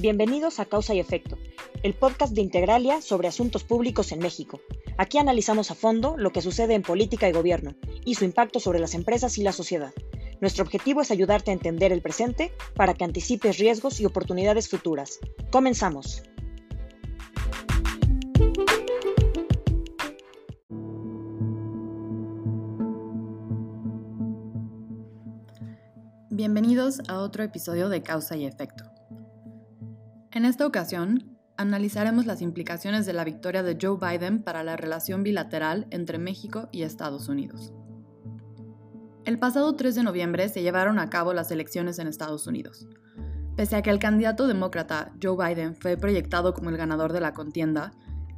Bienvenidos a Causa y Efecto, el podcast de Integralia sobre asuntos públicos en México. Aquí analizamos a fondo lo que sucede en política y gobierno y su impacto sobre las empresas y la sociedad. Nuestro objetivo es ayudarte a entender el presente para que anticipes riesgos y oportunidades futuras. Comenzamos. Bienvenidos a otro episodio de Causa y Efecto. En esta ocasión, analizaremos las implicaciones de la victoria de Joe Biden para la relación bilateral entre México y Estados Unidos. El pasado 3 de noviembre se llevaron a cabo las elecciones en Estados Unidos. Pese a que el candidato demócrata Joe Biden fue proyectado como el ganador de la contienda,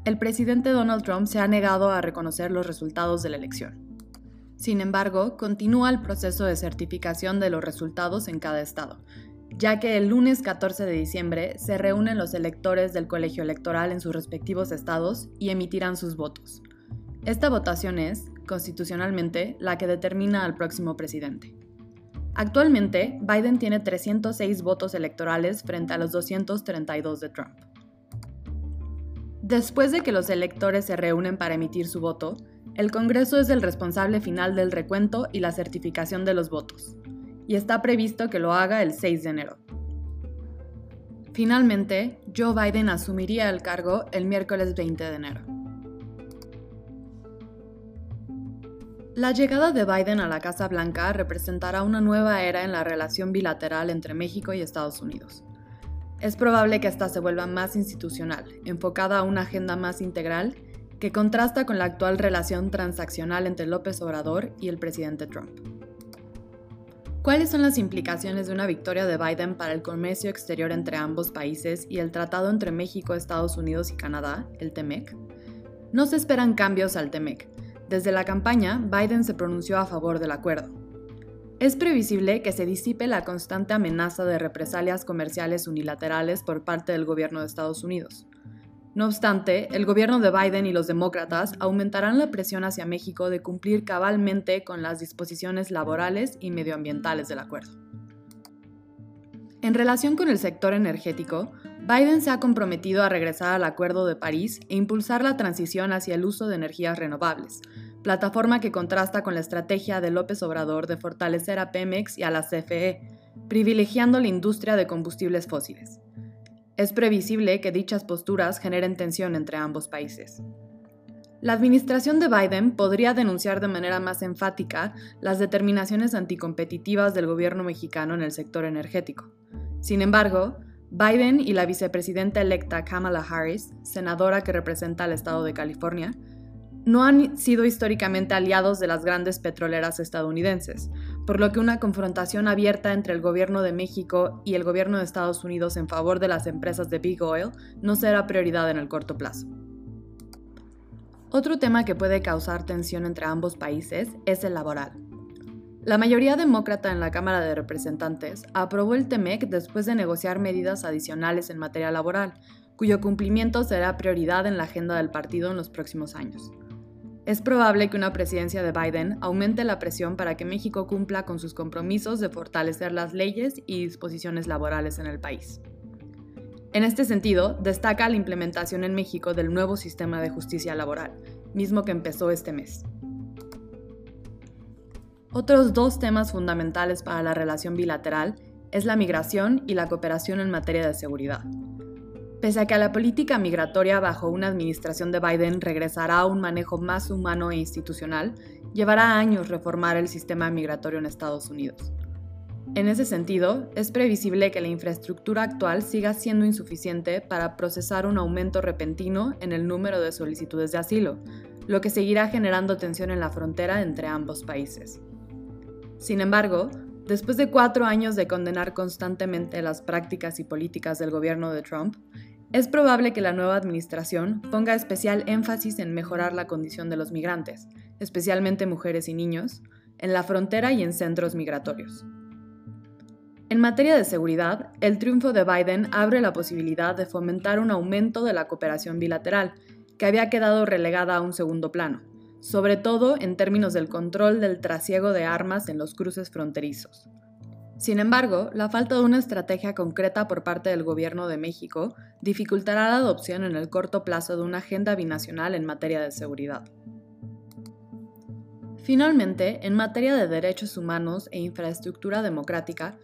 el presidente Donald Trump se ha negado a reconocer los resultados de la elección. Sin embargo, continúa el proceso de certificación de los resultados en cada estado, ya que el lunes 14 de diciembre se reúnen los electores del colegio electoral en sus respectivos estados y emitirán sus votos. Esta votación es, constitucionalmente, la que determina al próximo presidente. Actualmente, Biden tiene 306 votos electorales frente a los 232 de Trump. Después de que los electores se reúnen para emitir su voto, el Congreso es el responsable final del recuento y la certificación de los votos, y está previsto que lo haga el 6 de enero. Finalmente, Joe Biden asumiría el cargo el miércoles 20 de enero. La llegada de Biden a la Casa Blanca representará una nueva era en la relación bilateral entre México y Estados Unidos. Es probable que esta se vuelva más institucional, enfocada a una agenda más integral que contrasta con la actual relación transaccional entre López Obrador y el presidente Trump. ¿Cuáles son las implicaciones de una victoria de Biden para el comercio exterior entre ambos países y el tratado entre México, Estados Unidos y Canadá, el TEMEC? No se esperan cambios al TEMEC. Desde la campaña, Biden se pronunció a favor del acuerdo. Es previsible que se disipe la constante amenaza de represalias comerciales unilaterales por parte del gobierno de Estados Unidos. No obstante, el gobierno de Biden y los demócratas aumentarán la presión hacia México de cumplir cabalmente con las disposiciones laborales y medioambientales del acuerdo. En relación con el sector energético, Biden se ha comprometido a regresar al Acuerdo de París e impulsar la transición hacia el uso de energías renovables, plataforma que contrasta con la estrategia de López Obrador de fortalecer a Pemex y a la CFE, privilegiando la industria de combustibles fósiles. Es previsible que dichas posturas generen tensión entre ambos países. La administración de Biden podría denunciar de manera más enfática las determinaciones anticompetitivas del gobierno mexicano en el sector energético. Sin embargo, Biden y la vicepresidenta electa Kamala Harris, senadora que representa al estado de California, no han sido históricamente aliados de las grandes petroleras estadounidenses, por lo que una confrontación abierta entre el gobierno de México y el gobierno de Estados Unidos en favor de las empresas de Big Oil no será prioridad en el corto plazo. Otro tema que puede causar tensión entre ambos países es el laboral. La mayoría demócrata en la Cámara de Representantes aprobó el TEMEC después de negociar medidas adicionales en materia laboral, cuyo cumplimiento será prioridad en la agenda del partido en los próximos años. Es probable que una presidencia de Biden aumente la presión para que México cumpla con sus compromisos de fortalecer las leyes y disposiciones laborales en el país. En este sentido, destaca la implementación en México del nuevo sistema de justicia laboral, mismo que empezó este mes. Otros dos temas fundamentales para la relación bilateral es la migración y la cooperación en materia de seguridad. Pese a que la política migratoria bajo una administración de Biden regresará a un manejo más humano e institucional, llevará años reformar el sistema migratorio en Estados Unidos. En ese sentido, es previsible que la infraestructura actual siga siendo insuficiente para procesar un aumento repentino en el número de solicitudes de asilo, lo que seguirá generando tensión en la frontera entre ambos países. Sin embargo, después de cuatro años de condenar constantemente las prácticas y políticas del gobierno de Trump, es probable que la nueva administración ponga especial énfasis en mejorar la condición de los migrantes, especialmente mujeres y niños, en la frontera y en centros migratorios. En materia de seguridad, el triunfo de Biden abre la posibilidad de fomentar un aumento de la cooperación bilateral, que había quedado relegada a un segundo plano, sobre todo en términos del control del trasiego de armas en los cruces fronterizos. Sin embargo, la falta de una estrategia concreta por parte del Gobierno de México dificultará la adopción en el corto plazo de una agenda binacional en materia de seguridad. Finalmente, en materia de derechos humanos e infraestructura democrática,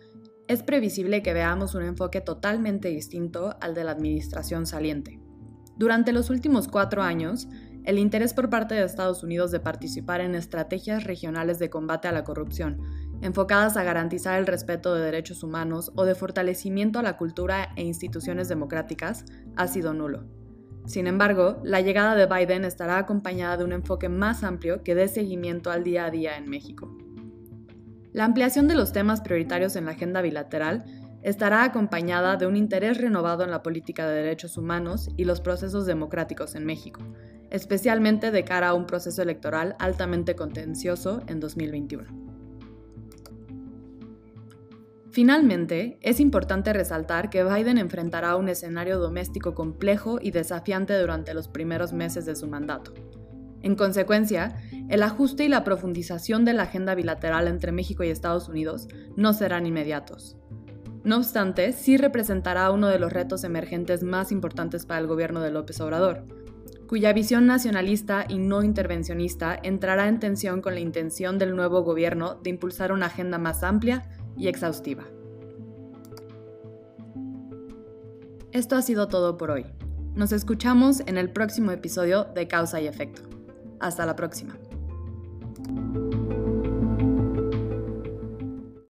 es previsible que veamos un enfoque totalmente distinto al de la administración saliente. Durante los últimos cuatro años, el interés por parte de Estados Unidos de participar en estrategias regionales de combate a la corrupción enfocadas a garantizar el respeto de derechos humanos o de fortalecimiento a la cultura e instituciones democráticas, ha sido nulo. Sin embargo, la llegada de Biden estará acompañada de un enfoque más amplio que dé seguimiento al día a día en México. La ampliación de los temas prioritarios en la agenda bilateral estará acompañada de un interés renovado en la política de derechos humanos y los procesos democráticos en México, especialmente de cara a un proceso electoral altamente contencioso en 2021. Finalmente, es importante resaltar que Biden enfrentará un escenario doméstico complejo y desafiante durante los primeros meses de su mandato. En consecuencia, el ajuste y la profundización de la agenda bilateral entre México y Estados Unidos no serán inmediatos. No obstante, sí representará uno de los retos emergentes más importantes para el gobierno de López Obrador, cuya visión nacionalista y no intervencionista entrará en tensión con la intención del nuevo gobierno de impulsar una agenda más amplia y exhaustiva. Esto ha sido todo por hoy. Nos escuchamos en el próximo episodio de Causa y Efecto. Hasta la próxima.